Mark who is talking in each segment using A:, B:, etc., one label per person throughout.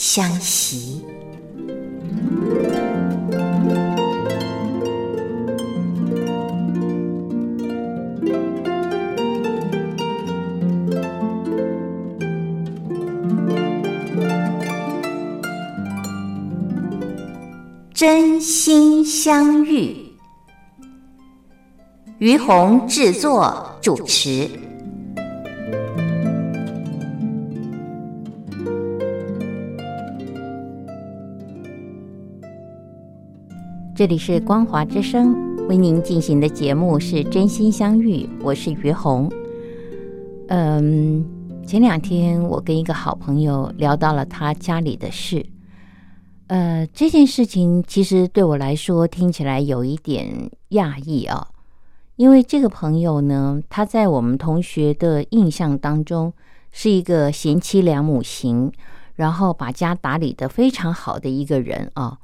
A: 相习。真心相遇。于红制作主持。这里是光华之声为您进行的节目是真心相遇，我是于红。嗯，前两天我跟一个好朋友聊到了他家里的事，呃，这件事情其实对我来说听起来有一点讶异啊。因为这个朋友呢，他在我们同学的印象当中是一个贤妻良母型，然后把家打理的非常好的一个人啊。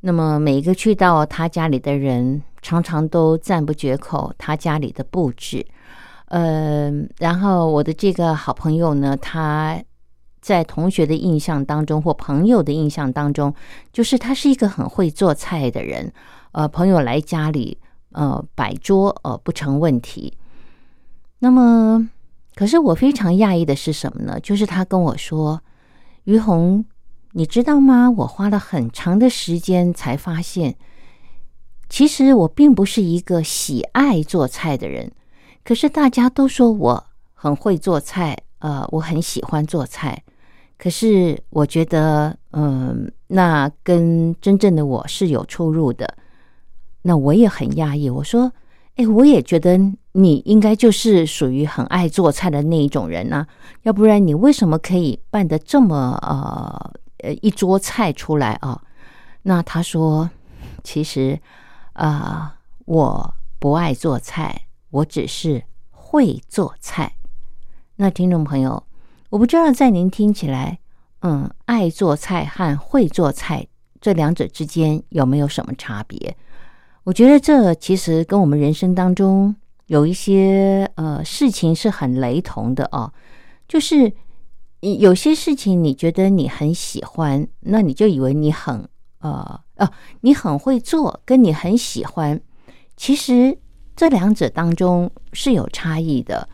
A: 那么每一个去到他家里的人，常常都赞不绝口他家里的布置。呃，然后我的这个好朋友呢，他在同学的印象当中或朋友的印象当中，就是他是一个很会做菜的人。呃，朋友来家里。呃，摆桌呃不成问题。那么，可是我非常讶异的是什么呢？就是他跟我说：“于红，你知道吗？我花了很长的时间才发现，其实我并不是一个喜爱做菜的人。可是大家都说我很会做菜，呃，我很喜欢做菜。可是我觉得，嗯，那跟真正的我是有出入的。”那我也很讶异，我说：“哎，我也觉得你应该就是属于很爱做菜的那一种人呢，要不然你为什么可以办得这么呃呃一桌菜出来啊？”那他说：“其实啊，我不爱做菜，我只是会做菜。”那听众朋友，我不知道在您听起来，嗯，爱做菜和会做菜这两者之间有没有什么差别？我觉得这其实跟我们人生当中有一些呃事情是很雷同的哦，就是有些事情你觉得你很喜欢，那你就以为你很呃哦你很会做，跟你很喜欢，其实这两者当中是有差异的。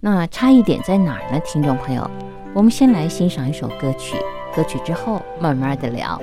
A: 那差异点在哪儿呢？听众朋友，我们先来欣赏一首歌曲，歌曲之后慢慢的聊。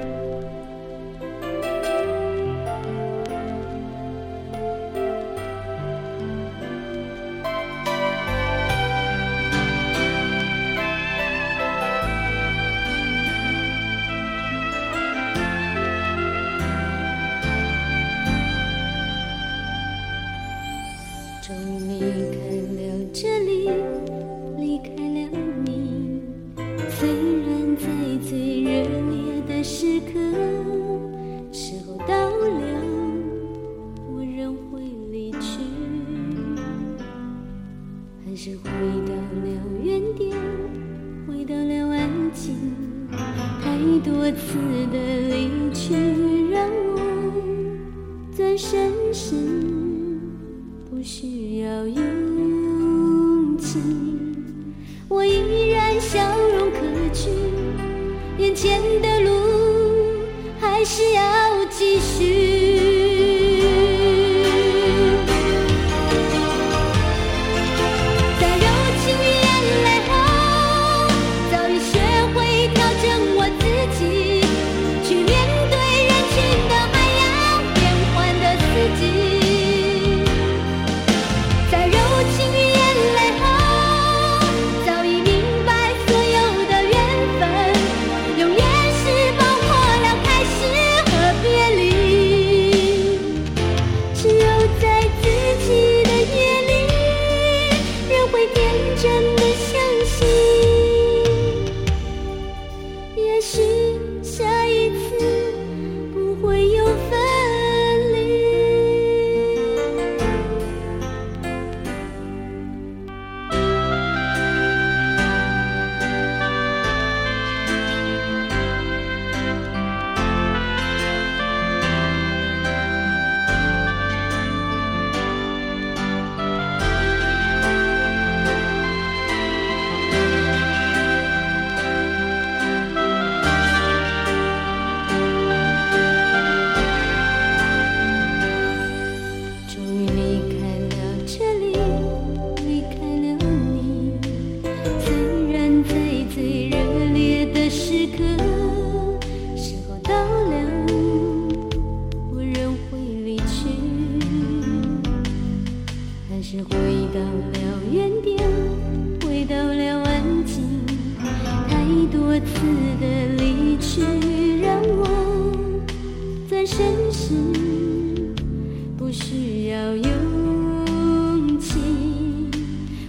B: 需要勇气。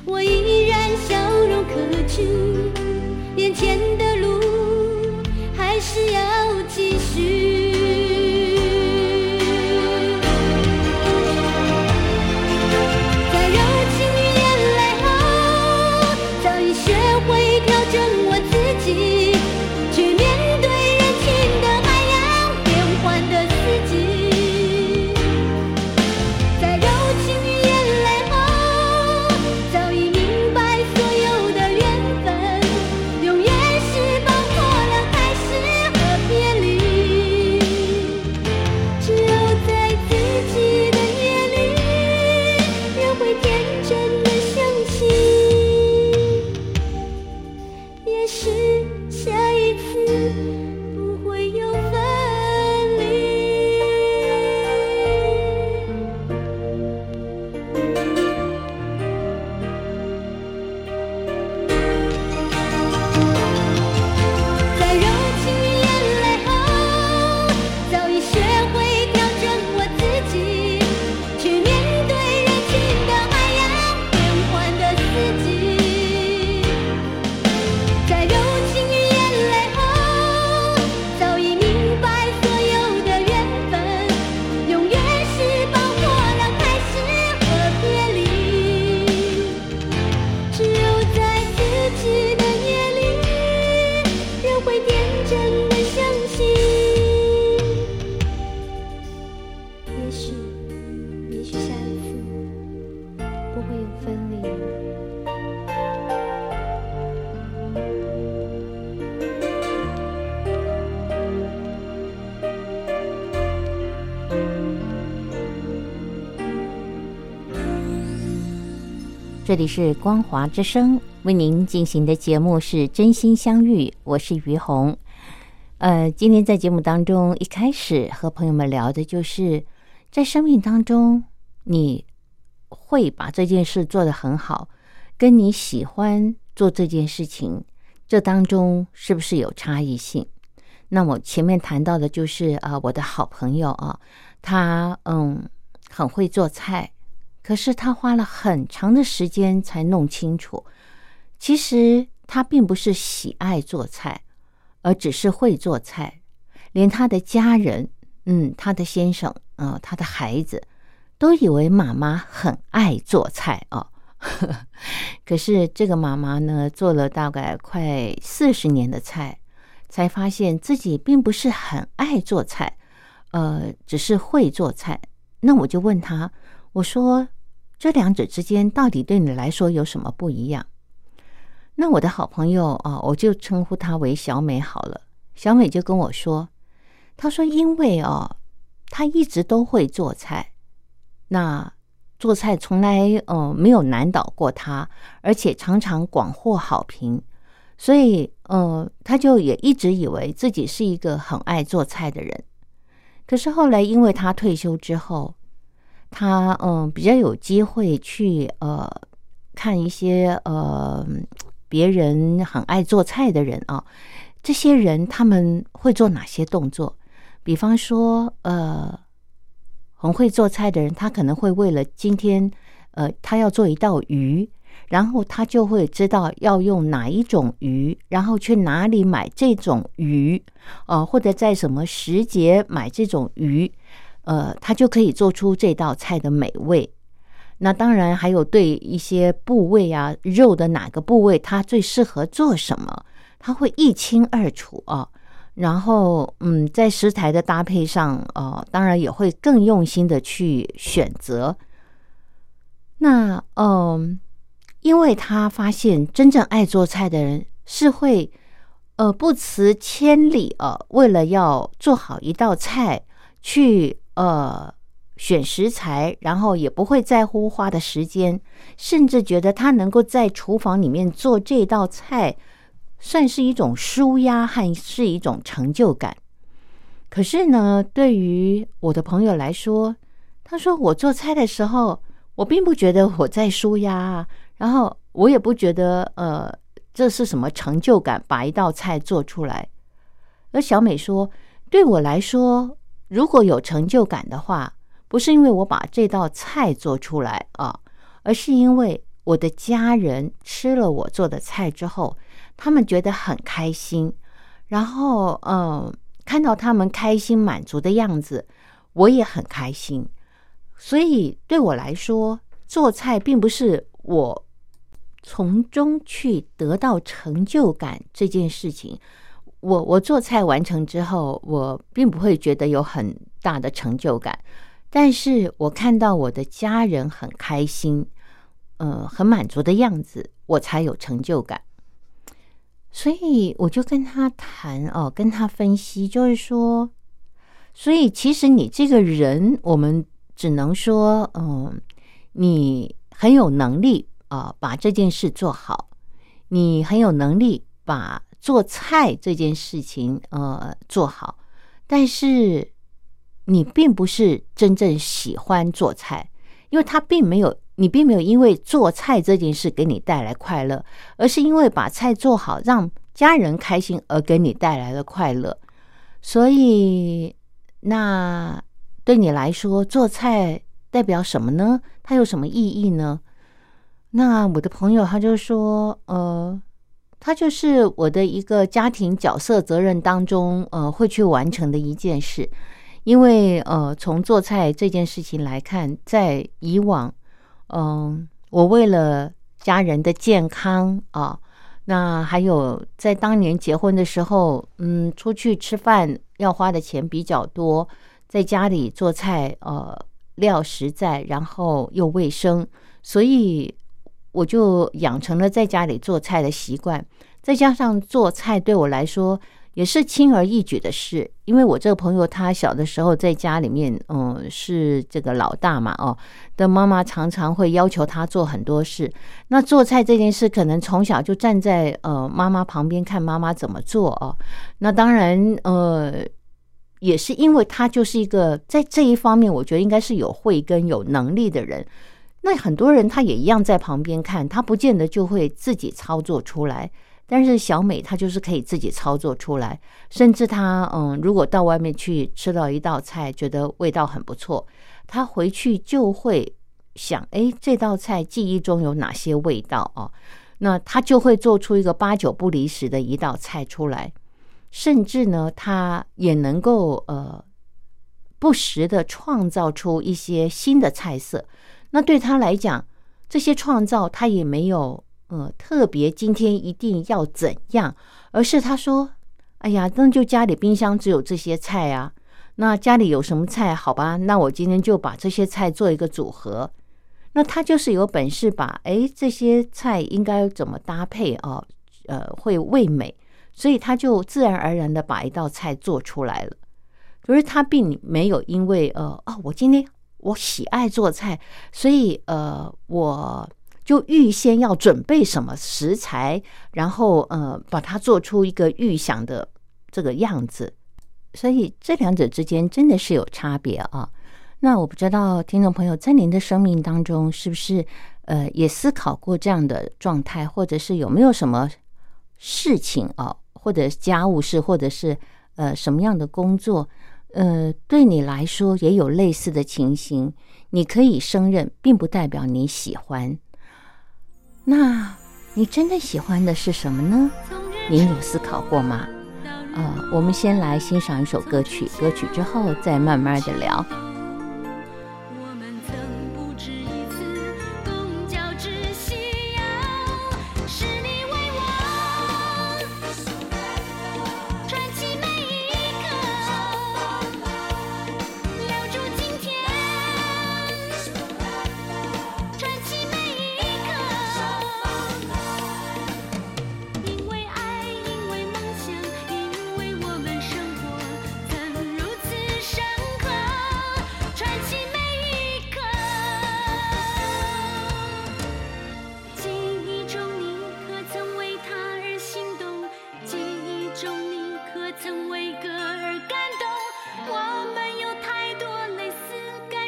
B: 我依然笑容可掬，眼前
A: 这里是光华之声，为您进行的节目是真心相遇，我是于红。呃，今天在节目当中，一开始和朋友们聊的就是，在生命当中，你会把这件事做得很好，跟你喜欢做这件事情，这当中是不是有差异性？那我前面谈到的就是啊、呃我的好朋友啊，他嗯很会做菜，可是他花了很长的时间才弄清楚，其实他并不是喜爱做菜，而只是会做菜。连他的家人，嗯，他的先生，呃，他的孩子，都以为妈妈很爱做菜啊。可是这个妈妈呢，做了大概快四十年的菜，才发现自己并不是很爱做菜，呃，只是会做菜。那我就问他，我说这两者之间到底对你来说有什么不一样？那我的好朋友啊，我就称呼她为小美好了。小美就跟我说，她说因为哦，她一直都会做菜，那做菜从来呃没有难倒过她，而且常常广获好评，所以呃，她就也一直以为自己是一个很爱做菜的人。可是后来，因为她退休之后，他嗯、比较有机会去呃看一些呃别人很爱做菜的人啊，这些人他们会做哪些动作？比方说呃很会做菜的人，他可能会为了今天呃他要做一道鱼。然后他就会知道要用哪一种鱼，然后去哪里买这种鱼，呃，或者在什么时节买这种鱼，呃，他就可以做出这道菜的美味。那当然还有对一些部位啊，肉的哪个部位它最适合做什么，他会一清二楚啊。然后，嗯，在食材的搭配上，呃，当然也会更用心的去选择。那，嗯。因为他发现真正爱做菜的人是会，呃，不辞千里呃，为了要做好一道菜，去呃选食材，然后也不会在乎花的时间，甚至觉得他能够在厨房里面做这道菜，算是一种舒压和是一种成就感。可是呢，对于我的朋友来说，他说我做菜的时候。我并不觉得我在舒压啊，然后我也不觉得呃这是什么成就感，把一道菜做出来。而小美说，对我来说，如果有成就感的话，不是因为我把这道菜做出来啊，而是因为我的家人吃了我做的菜之后，他们觉得很开心，然后嗯，看到他们开心满足的样子，我也很开心。所以对我来说，做菜并不是我从中去得到成就感这件事情。我我做菜完成之后，我并不会觉得有很大的成就感，但是我看到我的家人很开心，呃，很满足的样子，我才有成就感。所以我就跟他谈哦，跟他分析，就是说，所以其实你这个人，我们。只能说，嗯，你很有能力啊，把这件事做好。你很有能力把做菜这件事情呃做好，但是你并不是真正喜欢做菜，因为他并没有，你并没有因为做菜这件事给你带来快乐，而是因为把菜做好，让家人开心而给你带来了快乐。所以那。对你来说，做菜代表什么呢？它有什么意义呢？那我的朋友他就说，呃，它就是我的一个家庭角色责任当中，呃，会去完成的一件事。因为，呃，从做菜这件事情来看，在以往，嗯，我为了家人的健康啊，那还有在当年结婚的时候，嗯，出去吃饭要花的钱比较多。在家里做菜，呃，料实在，然后又卫生，所以我就养成了在家里做菜的习惯。再加上做菜对我来说也是轻而易举的事，因为我这个朋友他小的时候在家里面，嗯，是这个老大嘛，哦，的妈妈常常会要求他做很多事。那做菜这件事，可能从小就站在呃妈妈旁边看妈妈怎么做哦。那当然，呃。也是因为他就是一个在这一方面，我觉得应该是有慧根、有能力的人。那很多人他也一样在旁边看，他不见得就会自己操作出来。但是小美她就是可以自己操作出来，甚至她嗯，如果到外面去吃到一道菜，觉得味道很不错，她回去就会想：哎，这道菜记忆中有哪些味道啊？那她就会做出一个八九不离十的一道菜出来。甚至呢，他也能够呃不时的创造出一些新的菜色。那对他来讲，这些创造他也没有呃特别今天一定要怎样，而是他说：“哎呀，那就家里冰箱只有这些菜啊。那家里有什么菜？好吧，那我今天就把这些菜做一个组合。那他就是有本事把哎这些菜应该怎么搭配啊？呃，会味美。”所以他就自然而然的把一道菜做出来了，可是他并没有因为呃哦，我今天我喜爱做菜，所以呃我就预先要准备什么食材，然后呃把它做出一个预想的这个样子。所以这两者之间真的是有差别啊。那我不知道听众朋友在您的生命当中是不是呃也思考过这样的状态，或者是有没有什么事情啊？或者家务事，或者是呃什么样的工作，呃，对你来说也有类似的情形。你可以胜任，并不代表你喜欢。那你真的喜欢的是什么呢？您有思考过吗？呃，我们先来欣赏一首歌曲，歌曲之后再慢慢的聊。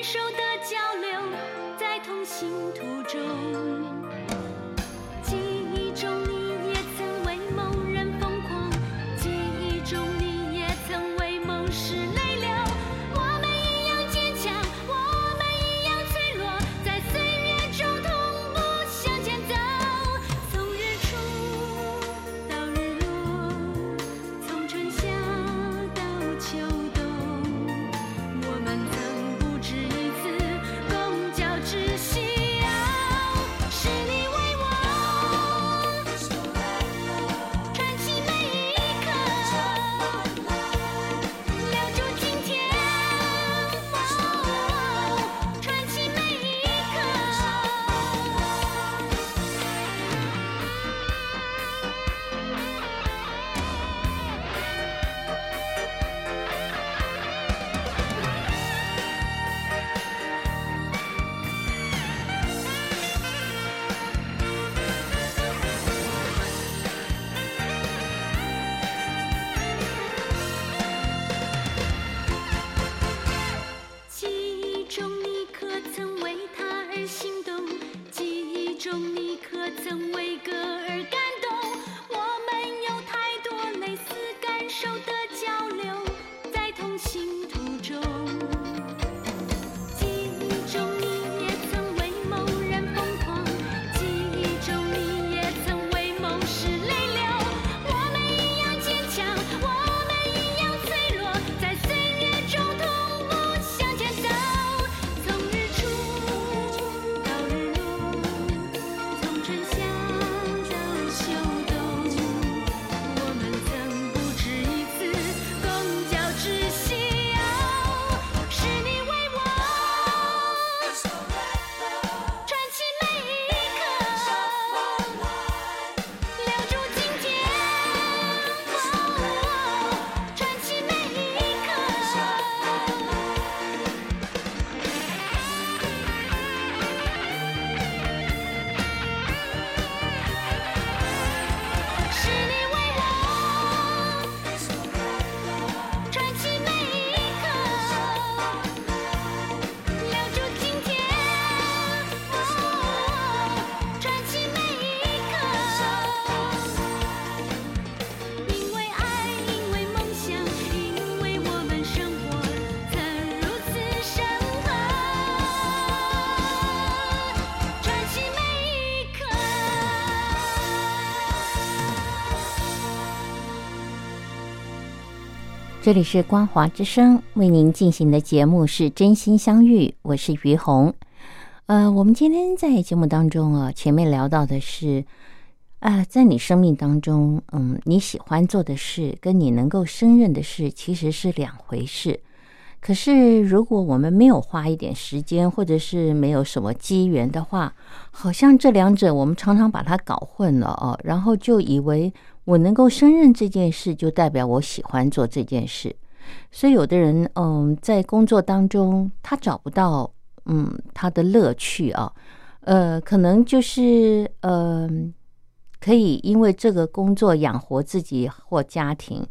B: 手的交流在同行途中。
A: 这里是光华之声为您进行的节目是真心相遇，我是于红。呃，我们今天在节目当中啊，前面聊到的是啊、在你生命当中，嗯，你喜欢做的事跟你能够胜任的事其实是两回事。可是，如果我们没有花一点时间，或者是没有什么机缘的话，好像这两者我们常常把它搞混了哦，然后就以为我能够胜任这件事，就代表我喜欢做这件事。所以，有的人嗯，在工作当中他找不到嗯他的乐趣啊，呃，可能就是呃，可以因为这个工作养活自己或家庭，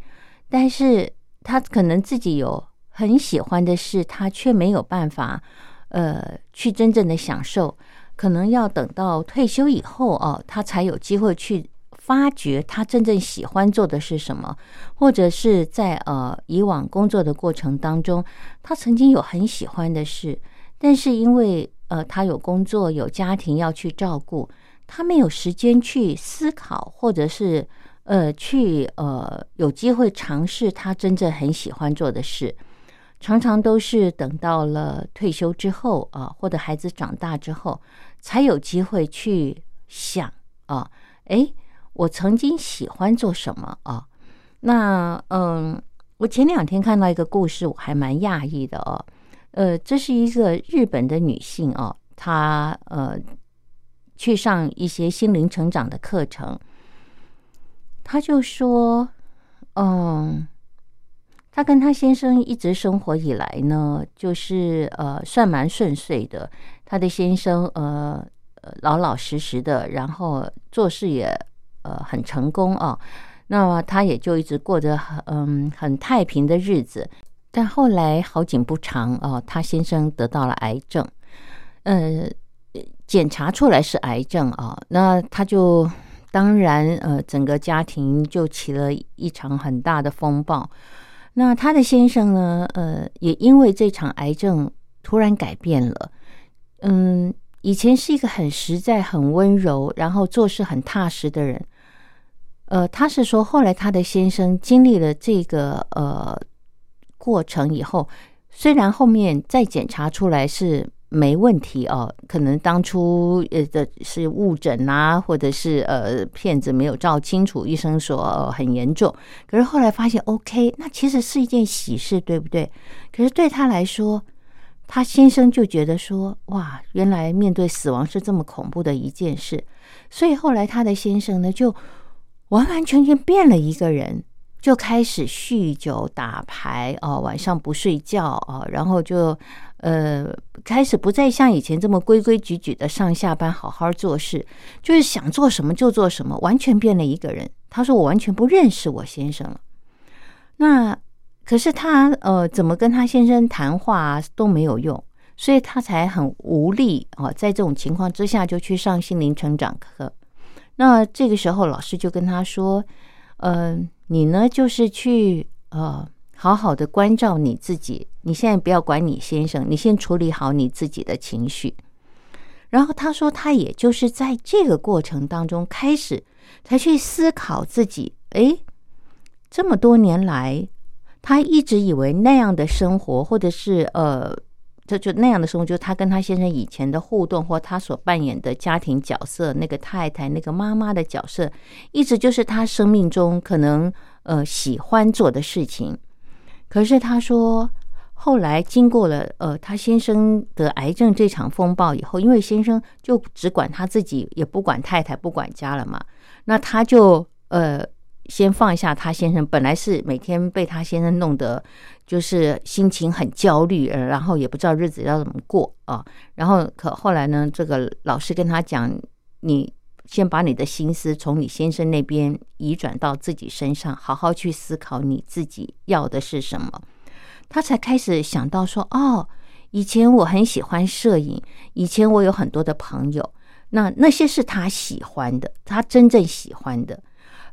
A: 但是他可能自己有很喜欢的事，他却没有办法呃去真正的享受，可能要等到退休以后哦，他才有机会去发掘他真正喜欢做的是什么，或者是在呃以往工作的过程当中，他曾经有很喜欢的事，但是因为呃他有工作有家庭要去照顾，他没有时间去思考，或者是呃去呃有机会尝试他真正很喜欢做的事。常常都是等到了退休之后啊，或者孩子长大之后，才有机会去想啊，诶，我曾经喜欢做什么啊？那嗯，我前两天看到一个故事，我还蛮讶异的哦。呃，这是一个日本的女性哦，她呃去上一些心灵成长的课程，她就说，嗯。她跟她先生一直生活以来呢，就是呃算蛮顺遂的。她的先生呃呃老老实实的，然后做事也呃很成功啊。那么他也就一直过着很嗯很太平的日子。但后来好景不长啊，他先生得到了癌症。呃，检查出来是癌症啊，那他就当然呃，整个家庭就起了一场很大的风暴。那他的先生呢，呃，也因为这场癌症突然改变了，嗯，以前是一个很实在、很温柔，然后做事很踏实的人。呃，他是说，后来他的先生经历了这个呃过程以后，虽然后面再检查出来是没问题哦，可能当初呃的是误诊啊，或者是呃片子没有照清楚，医生说、呃很严重，可是后来发现 OK，那其实是一件喜事，对不对？可是对他来说，他先生就觉得说，哇，原来面对死亡是这么恐怖的一件事，所以后来他的先生呢就。完完全全变了一个人，就开始酗酒、打牌哦，晚上不睡觉哦，然后就呃开始不再像以前这么规规矩矩的上下班、好好做事，就是想做什么就做什么，完全变了一个人。他说：“我完全不认识我先生了。”那可是他呃怎么跟他先生谈话都没有用，所以他才很无力啊。在这种情况之下，就去上心灵成长课。那这个时候，老师就跟他说：“呃，你呢，就是去呃，好好的关照你自己。你现在不要管你先生，你先处理好你自己的情绪。”然后他说，他也就是在这个过程当中开始才去思考自己。诶，这么多年来，他一直以为那样的生活，或者是呃。这就那样的生活，就是他跟他先生以前的互动，或他所扮演的家庭角色，那个太太、那个妈妈的角色，一直就是他生命中可能呃喜欢做的事情。可是他说，后来经过了呃他先生得癌症这场风暴以后，因为先生就只管他自己，也不管太太，不管家了嘛，那他就呃。先放下他先生，本来是每天被他先生弄得就是心情很焦虑，然后也不知道日子要怎么过啊。然后可后来呢，这个老师跟他讲，你先把你的心思从你先生那边移转到自己身上，好好去思考你自己要的是什么。他才开始想到说，哦，以前我很喜欢摄影，以前我有很多的朋友，那那些是他喜欢的，他真正喜欢的。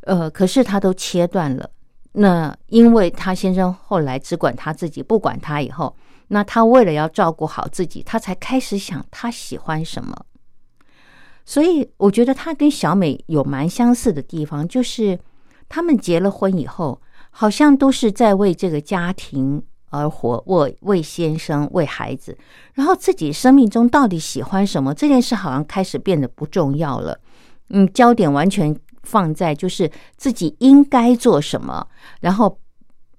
A: 呃，可是他都切断了。那因为他先生后来只管他自己，不管他以后，那他为了要照顾好自己，他才开始想他喜欢什么。所以我觉得他跟小美有蛮相似的地方，就是他们结了婚以后，好像都是在为这个家庭而活，为为先生、为孩子，然后自己生命中到底喜欢什么这件事，好像开始变得不重要了。嗯，焦点完全。放在就是自己应该做什么，然后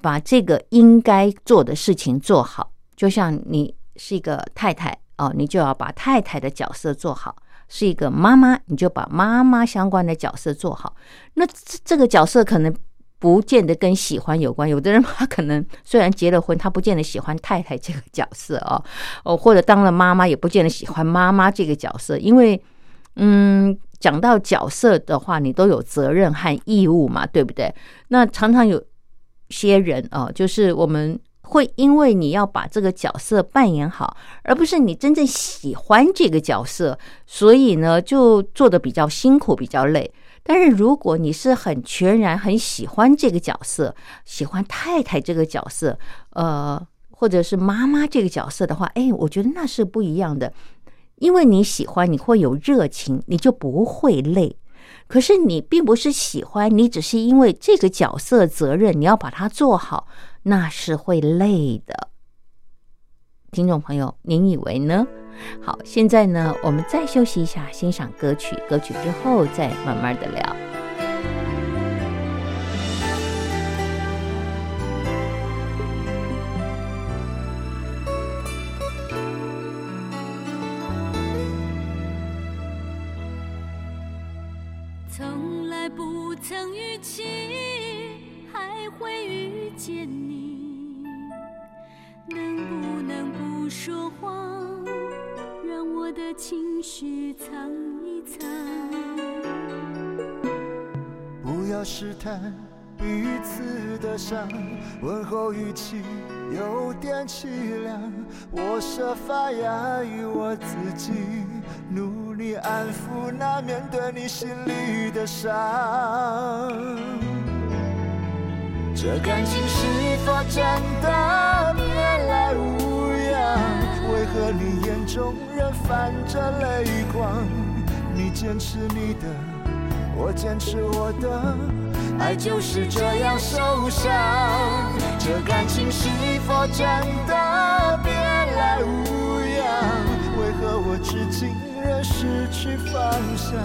A: 把这个应该做的事情做好。就像你是一个太太哦，你就要把太太的角色做好；是一个妈妈，你就把妈妈相关的角色做好。那这这个角色可能不见得跟喜欢有关。有的人他可能虽然结了婚，他不见得喜欢太太这个角色哦，哦，或者当了妈妈也不见得喜欢妈妈这个角色，因为嗯。讲到角色的话，你都有责任和义务嘛，对不对？那常常有些人哦，就是我们会因为你要把这个角色扮演好，而不是你真正喜欢这个角色，所以呢就做的比较辛苦、比较累。但是如果你是很全然很喜欢这个角色，喜欢太太这个角色，呃，或者是妈妈这个角色的话，哎，我觉得那是不一样的。因为你喜欢，你会有热情，你就不会累。可是你并不是喜欢，你只是因为这个角色责任，你要把它做好，那是会累的。听众朋友，您以为呢？好，现在呢，我们再休息一下，欣赏歌曲，歌曲之后再慢慢的聊。
B: 见你，能不能不说话，让我的情绪藏一藏？
C: 不要试探彼此的伤，问候语气有点凄凉。我设法压抑我自己。努力安抚那面对你心里的伤。这感情是否真的别来无恙？为何你眼中仍泛着泪光？你坚持你的，我坚持我的，爱就是这样受伤。这感情是否真的别来无恙？为何我至今仍失去方向？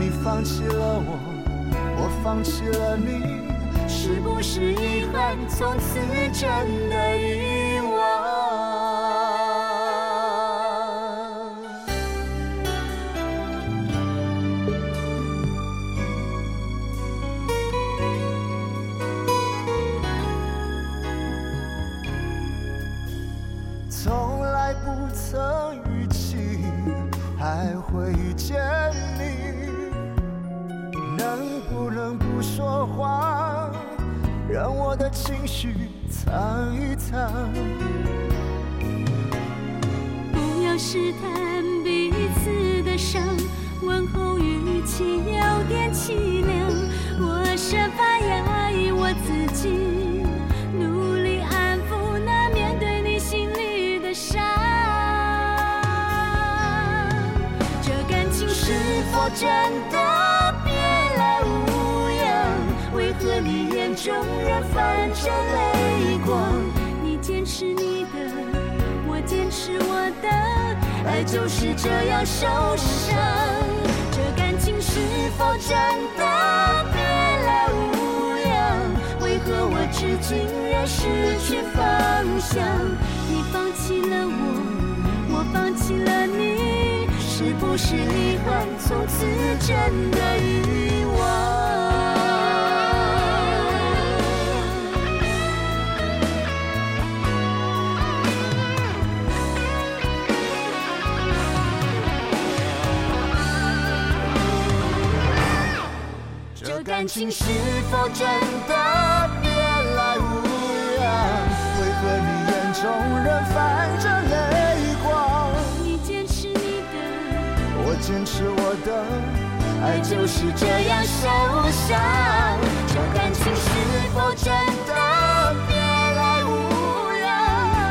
C: 你放弃了我，我放弃了你。是不是遗憾，从此真的
B: 真的别来无恙？为何你眼中仍泛着泪光？你坚持你的。我坚持我的，爱就是这样受伤。这感情是否真的别来无恙？为何我至今仍失去方向？你放弃了我，我放弃了你，是不是遗憾，从此真的遗忘？
C: 这感情是否真的
B: 坚持
C: 我的，爱就是这样受伤。这感情是否真的别来无恙？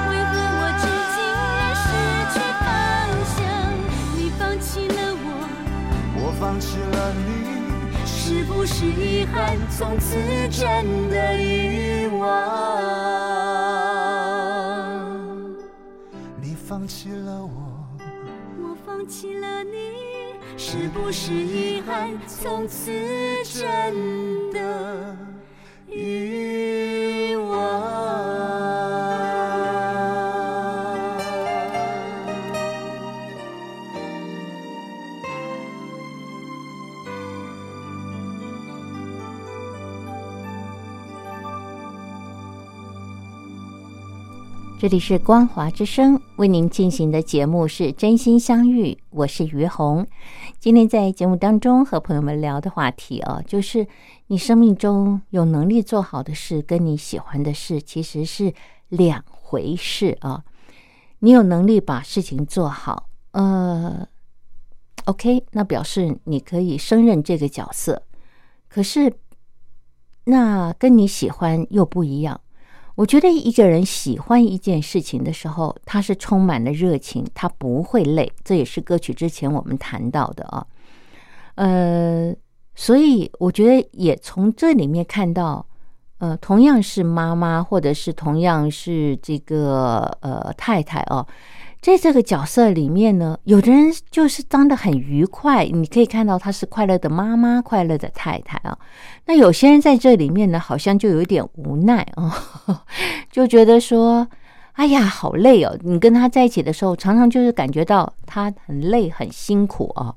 B: 为何我至今仍失去方向？你放弃了我，
C: 我放弃了你，
B: 是不是遗憾，从此真的遗忘？
C: 你放弃了我，
B: 我放弃了你，是不是遗憾，从此真的
A: 这里是光华之声为您进行的节目是真心相遇，我是于红。今天在节目当中和朋友们聊的话题啊，就是你生命中有能力做好的事，跟你喜欢的事其实是两回事啊。你有能力把事情做好，呃，OK，那表示你可以胜任这个角色。可是，那跟你喜欢又不一样。我觉得一个人喜欢一件事情的时候，他是充满了热情，他不会累。这也是歌曲之前我们谈到的啊。呃，所以我觉得也从这里面看到，呃，同样是妈妈，或者是同样是这个呃太太哦，在这个角色里面呢，有的人就是当的很愉快，你可以看到她是快乐的妈妈，快乐的太太啊。那有些人在这里面呢，好像就有点无奈啊、哦，就觉得说，哎呀，好累哦。你跟他在一起的时候，常常就是感觉到他很累、很辛苦啊、哦。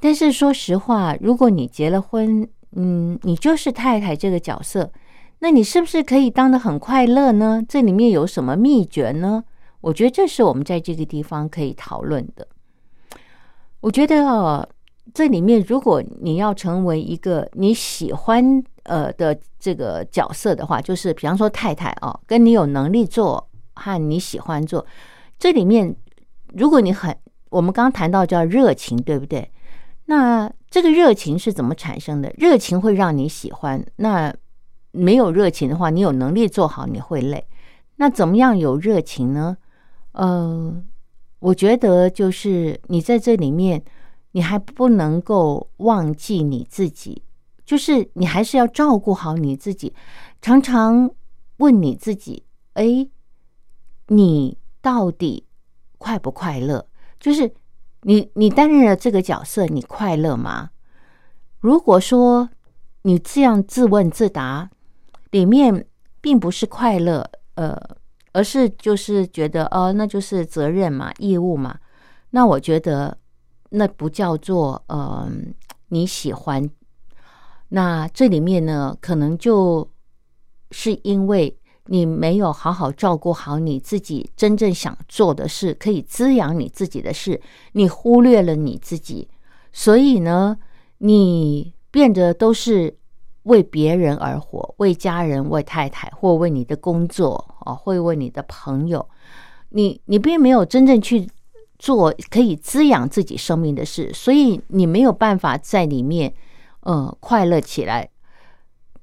A: 但是说实话，如果你结了婚，嗯，你就是太太这个角色，那你是不是可以当的很快乐呢？这里面有什么秘诀呢？我觉得这是我们在这个地方可以讨论的。我觉得哦，这里面如果你要成为一个你喜欢呃的这个角色的话，就是比方说太太哦，跟你有能力做和你喜欢做，这里面如果你很我们刚刚谈到叫热情，对不对？那这个热情是怎么产生的？热情会让你喜欢。那没有热情的话，你有能力做好，你会累。那怎么样有热情呢？呃，我觉得就是你在这里面，你还不能够忘记你自己，就是你还是要照顾好你自己。常常问你自己：哎，你到底快不快乐？就是你你担任了这个角色，你快乐吗？如果说你这样自问自答，里面并不是快乐，呃，而是就是觉得哦，那就是责任嘛，义务嘛。那我觉得那不叫做呃你喜欢。那这里面呢，可能就是因为。你没有好好照顾好你自己真正想做的事，可以滋养你自己的事，你忽略了你自己，所以呢，你变得都是为别人而活，为家人、为太太，或为你的工作啊，会问你的朋友，你你并没有真正去做可以滋养自己生命的事，所以你没有办法在里面，呃，快乐起来。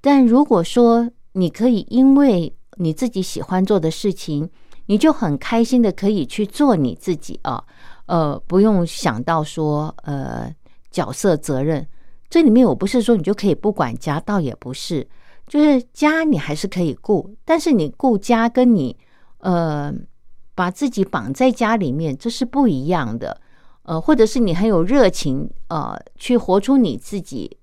A: 但如果说你可以因为你自己喜欢做的事情，你就很开心的可以去做你自己啊，呃，不用想到说呃角色责任。这里面我不是说你就可以不管家，倒也不是，就是家你还是可以顾，但是你顾家跟你呃把自己绑在家里面，这是不一样的。呃，或者是你很有热情，呃，去活出你自己，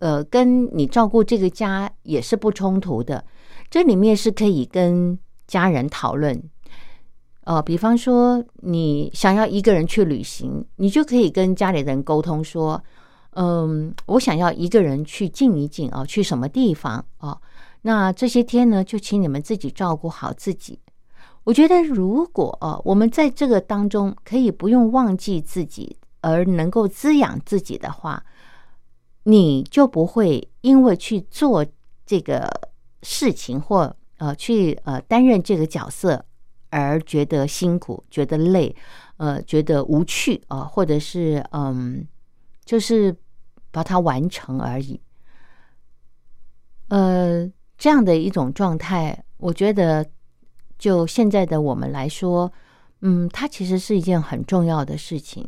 A: 呃，跟你照顾这个家也是不冲突的。这里面是可以跟家人讨论，呃，比方说你想要一个人去旅行，你就可以跟家里人沟通说，嗯，我想要一个人去静一静啊，去什么地方啊？那这些天呢，就请你们自己照顾好自己。我觉得，如果啊，我们在这个当中可以不用忘记自己，而能够滋养自己的话，你就不会因为去做这个。事情或呃去呃担任这个角色而觉得辛苦、觉得累、呃觉得无趣啊，或者是嗯，就是把它完成而已。呃，这样的一种状态，我觉得就现在的我们来说，嗯，它其实是一件很重要的事情。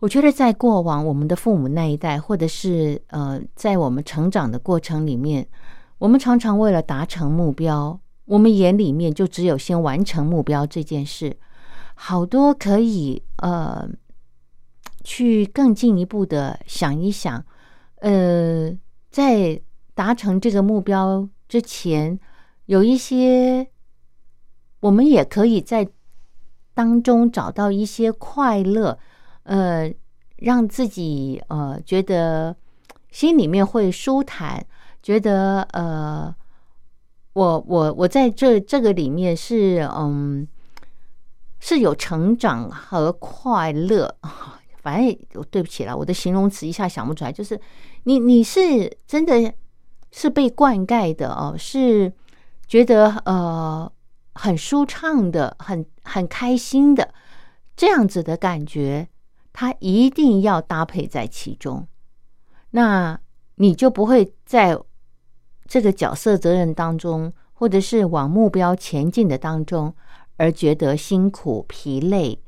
A: 我觉得在过往我们的父母那一代，或者是呃在我们成长的过程里面。我们常常为了达成目标，我们眼里面就只有先完成目标这件事，好多可以呃去更进一步的想一想，呃，在达成这个目标之前，有一些我们也可以在当中找到一些快乐，呃，让自己呃觉得心里面会舒坦。觉得呃，我我我在这这个里面是嗯是有成长和快乐，反正对不起了，我的形容词一下想不出来。就是你你是真的是被灌溉的哦，是觉得呃很舒畅的，很很开心的这样子的感觉，它一定要搭配在其中，那你就不会在。这个角色责任当中，或者是往目标前进的当中，而觉得辛苦疲累，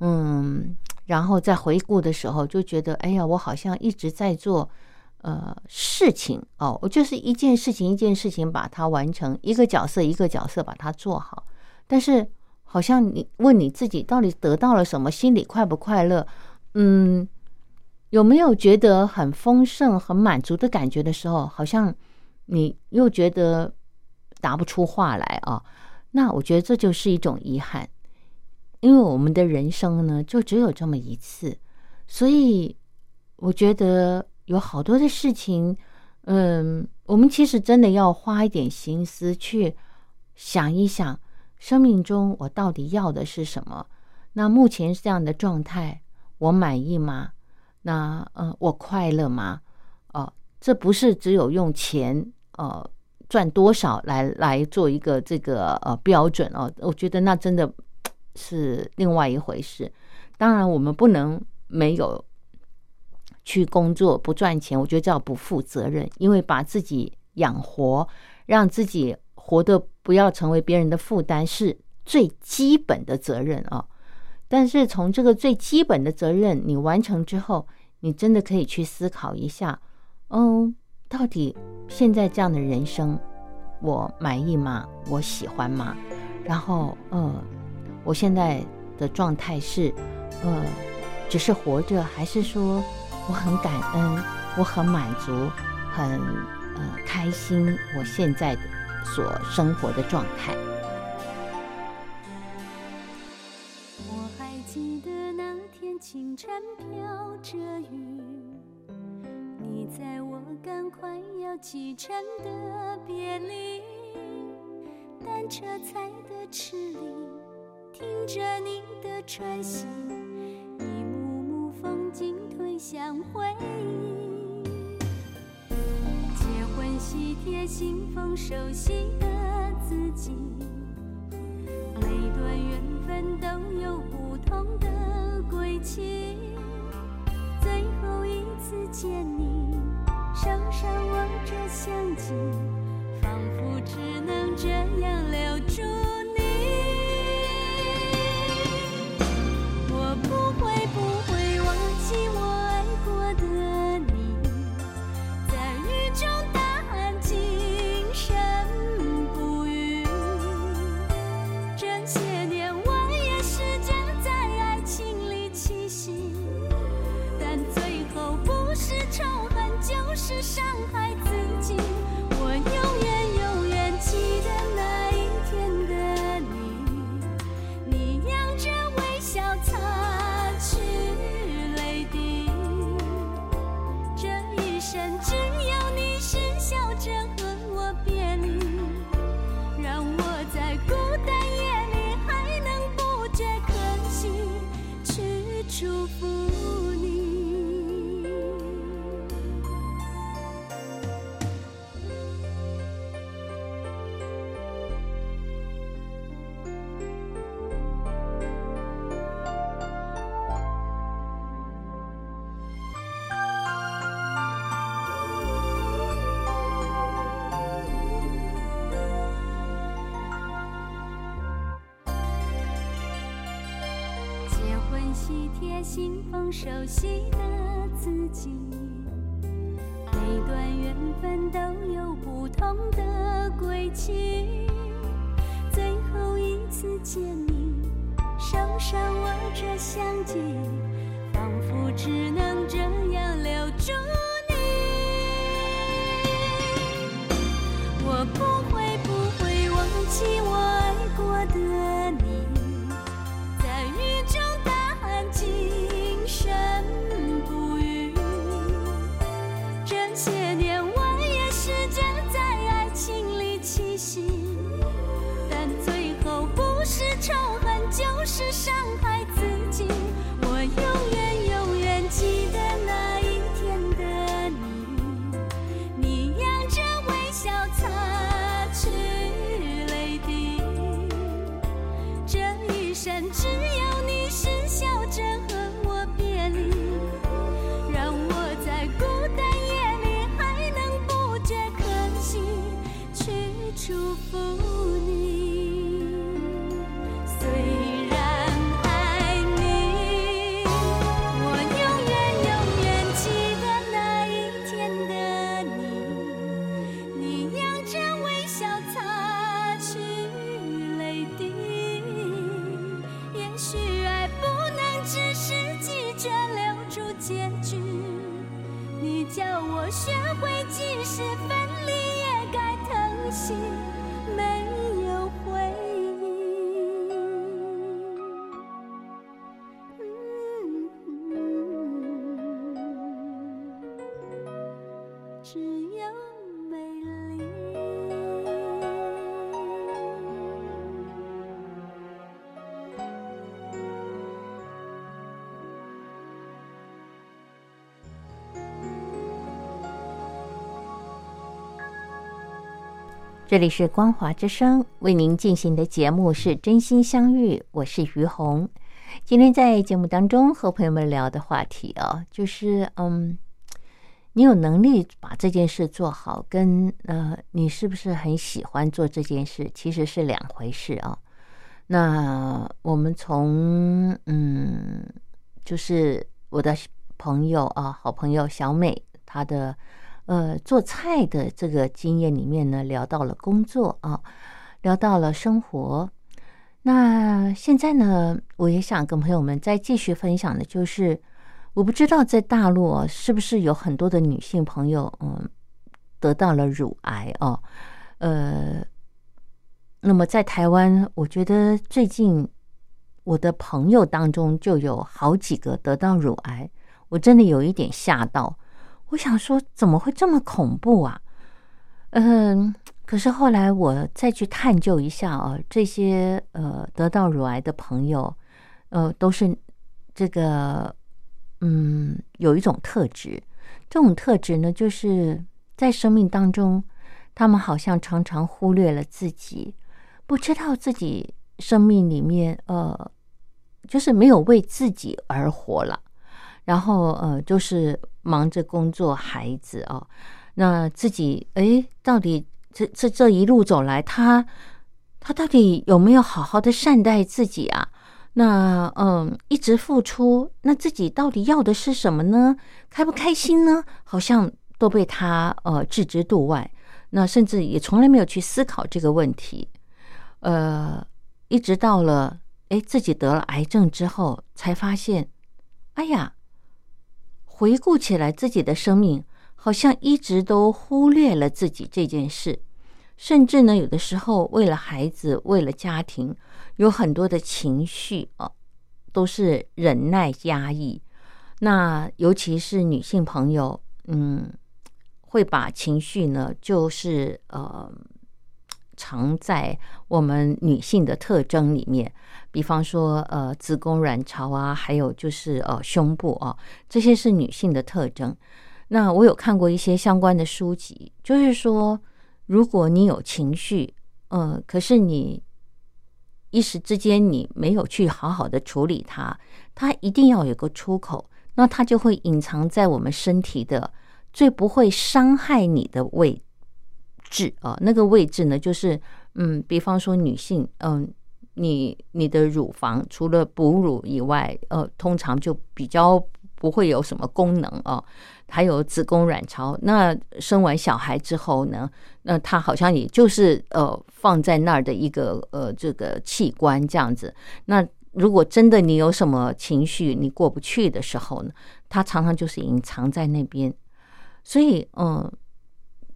A: 嗯，然后在回顾的时候就觉得，哎呀，我好像一直在做呃事情哦，我就是一件事情一件事情把它完成，一个角色一个角色把它做好，但是好像你问你自己到底得到了什么，心里快不快乐？嗯，有没有觉得很丰盛、很满足的感觉的时候，好像。你又觉得答不出话来啊？那我觉得这就是一种遗憾，因为我们的人生呢，就只有这么一次，所以我觉得有好多的事情，嗯，我们其实真的要花一点心思去想一想，生命中我到底要的是什么？那目前这样的状态，我满意吗？那嗯，我快乐吗？哦，这不是只有用钱。呃，赚多少来来做一个这个呃标准哦？我觉得那真的是另外一回事。当然，我们不能没有去工作不赚钱，我觉得叫不负责任，因为把自己养活，让自己活得不要成为别人的负担，是最基本的责任啊。但是从这个最基本的责任你完成之后，你真的可以去思考一下，嗯，到底现在这样的人生我满意吗？我喜欢吗？然后，嗯，我现在的状态是，呃，只是活着，还是说我很感恩，我很满足，很呃开心，我现在所生活的状态。
B: 我还记得那天清晨飘着雨，你在我赶快要启程的别离，单车踩的池里，着你的喘息，一幕幕风景推向回忆。结婚喜帖信封熟悉的字迹。每段缘分都有不同的轨迹。最后一次见你，手上握着相机，仿佛只能这喜帖信封熟悉的字迹，每段缘分都有不同的轨迹。最后一次见你，手上握着相机，仿佛只就是伤害却留住结局。你叫我学会，即使分离也该疼惜，
A: 这里是光华之声为您进行的节目是真心相遇，我是于红。今天在节目当中和朋友们聊的话题啊，就是嗯，你有能力把这件事做好，跟呃，你是不是很喜欢做这件事，其实是两回事啊。那我们从嗯，就是我的朋友啊，好朋友小美，她的呃做菜的这个经验里面呢，聊到了工作啊，聊到了生活。那现在呢，我也想跟朋友们再继续分享的，就是我不知道在大陆啊，是不是有很多的女性朋友，嗯，得到了乳癌哦，呃，那么在台湾，我觉得最近我的朋友当中就有好几个得到乳癌，我真的有一点吓到，我想说怎么会这么恐怖啊？嗯。可是后来我再去探究一下啊，这些呃得到乳癌的朋友，呃都是这个嗯有一种特质，这种特质呢，就是在生命当中，他们好像常常忽略了自己，不知道自己生命里面呃就是没有为自己而活了，然后呃就是忙着工作、孩子哦，那自己哎到底。这这这一路走来，他他到底有没有好好的善待自己啊？那嗯，一直付出，那自己到底要的是什么呢？开不开心呢？好像都被他呃置之度外。那甚至也从来没有去思考这个问题。呃，一直到了哎自己得了癌症之后，才发现，哎呀，回顾起来自己的生命。好像一直都忽略了自己这件事，甚至呢，有的时候为了孩子，为了家庭，有很多的情绪啊，都是忍耐压抑。那尤其是女性朋友，嗯，会把情绪呢，就是呃，藏在我们女性的特征里面，比方说呃，子宫卵巢啊，还有就是呃，胸部啊，这些是女性的特征。那我有看过一些相关的书籍，就是说，如果你有情绪，呃，可是你一时之间你没有去好好的处理它，它一定要有个出口，那它就会隐藏在我们身体的最不会伤害你的位置啊。那个位置呢，就是嗯，比方说女性，嗯，你你的乳房除了哺乳以外，呃，通常就比较不会有什么功能啊。还有子宫卵巢，那生完小孩之后呢？那它好像也就是呃放在那儿的一个呃这个器官这样子。那如果真的你有什么情绪你过不去的时候呢，它常常就是隐藏在那边。所以嗯，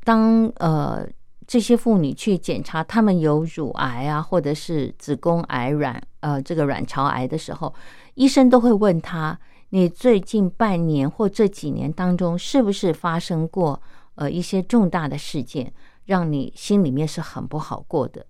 A: 当呃这些妇女去检查她们有乳癌啊，或者是子宫癌卵呃这个卵巢癌的时候，医生都会问她。你最近半年或这几年当中，是不是发生过呃一些重大的事件，让你心里面是很不好过的？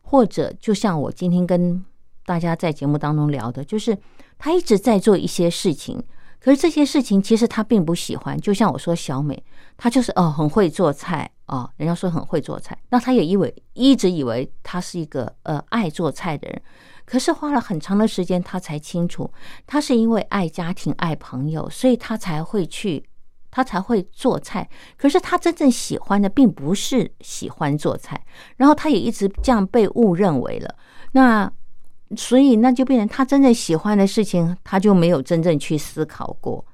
A: 或者就像我今天跟大家在节目当中聊的，就是他一直在做一些事情，可是这些事情其实他并不喜欢。就像我说小美，她就是哦很会做菜哦，人家说很会做菜，那他也以为一直以为他是一个呃爱做菜的人。可是花了很长的时间，他才清楚，他是因为爱家庭、爱朋友，所以他才会去，他才会做菜。可是他真正喜欢的，并不是喜欢做菜，然后他也一直这样被误认为了。那所以那就变成他真正喜欢的事情，他就没有真正去思考过。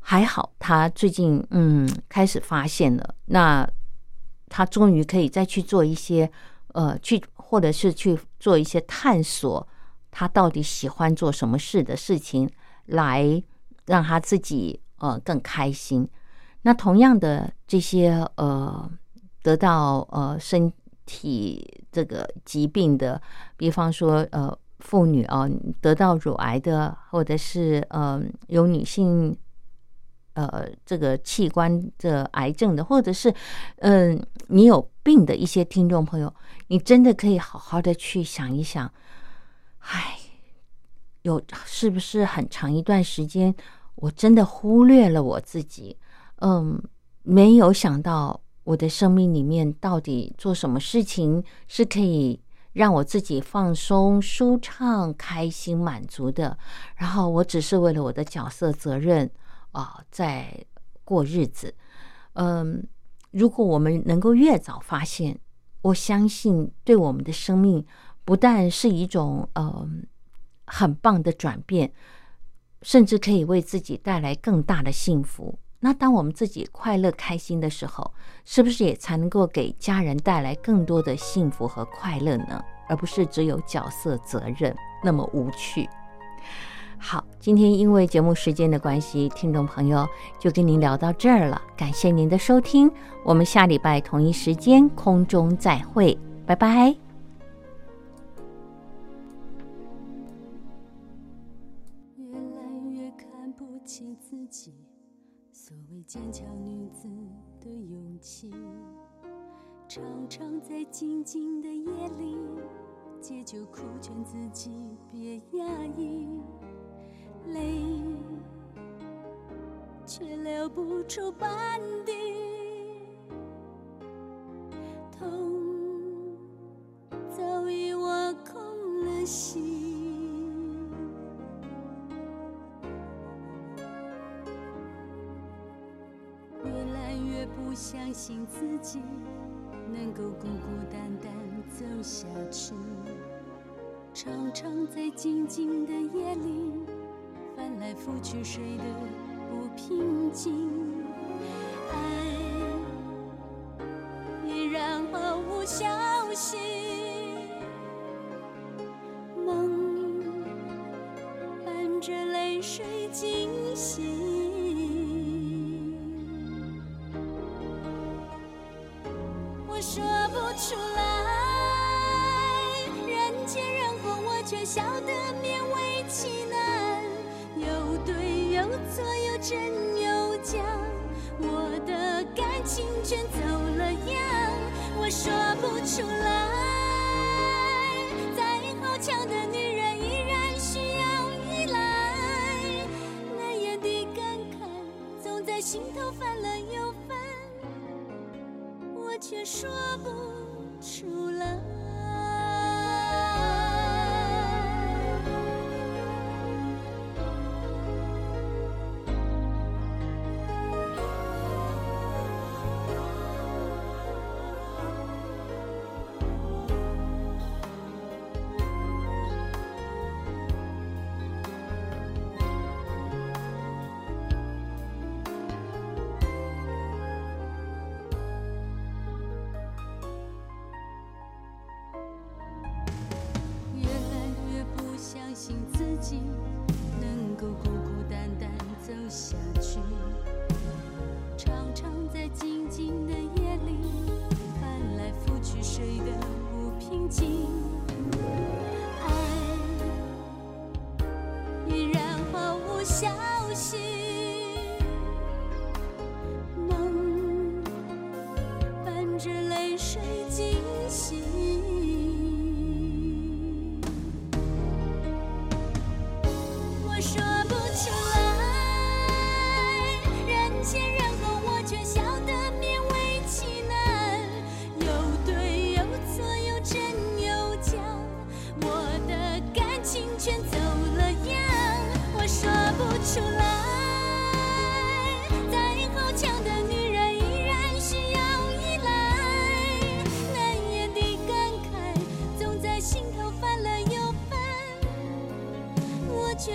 A: 还好他最近嗯开始发现了，那他终于可以再去做一些呃去。或者是去做一些探索，他到底喜欢做什么事的事情，来让他自己呃更开心。那同样的这些呃得到呃身体这个疾病的，比方说呃妇女啊得到乳癌的，或者是呃有女性。呃，这个器官的癌症的，或者是嗯，你有病的一些听众朋友，你真的可以好好的去想一想，唉，有是不是很长一段时间，我真的忽略了我自己，嗯，没有想到我的生命里面到底做什么事情是可以让我自己放松、舒畅、开心、满足的。然后我只是为了我的角色责任啊、在过日子。嗯，如果我们能够越早发现，我相信对我们的生命不但是一种呃很棒的转变，甚至可以为自己带来更大的幸福。那当我们自己快乐开心的时候，是不是也才能够给家人带来更多的幸福和快乐呢？而不是只有角色责任那么无趣。好，今天因为节目时间的关系，听众朋友就跟您聊到这儿了。感谢您的收听，我们下礼拜同一时间空中再会，拜拜。
B: 坚强女子的勇气，常常在静静的夜里，借酒苦劝自己别压抑，泪却流不出半滴，相信自己能够孤孤单单走下去，常常在静静的夜里翻来覆去睡得不平静，爱依然毫无消出来，人前人后我却笑得勉为其难，有对有错，有真有假，我的感情全走了样。我说不出来，再好强的女人依然需要依赖，难言的感慨总在心头翻了又翻。我却说不出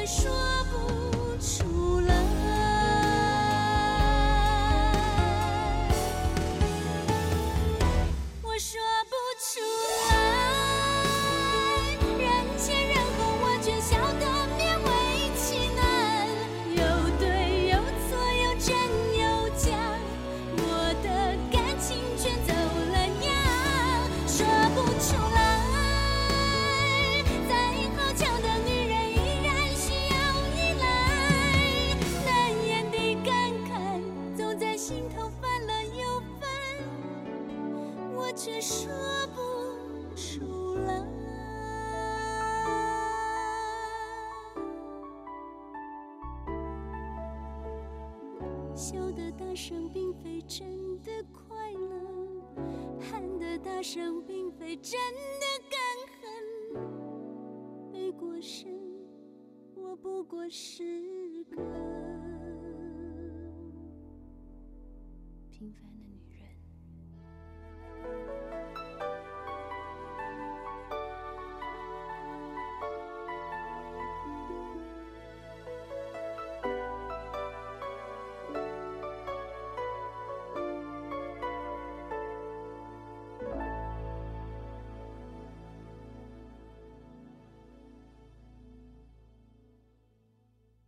B: 说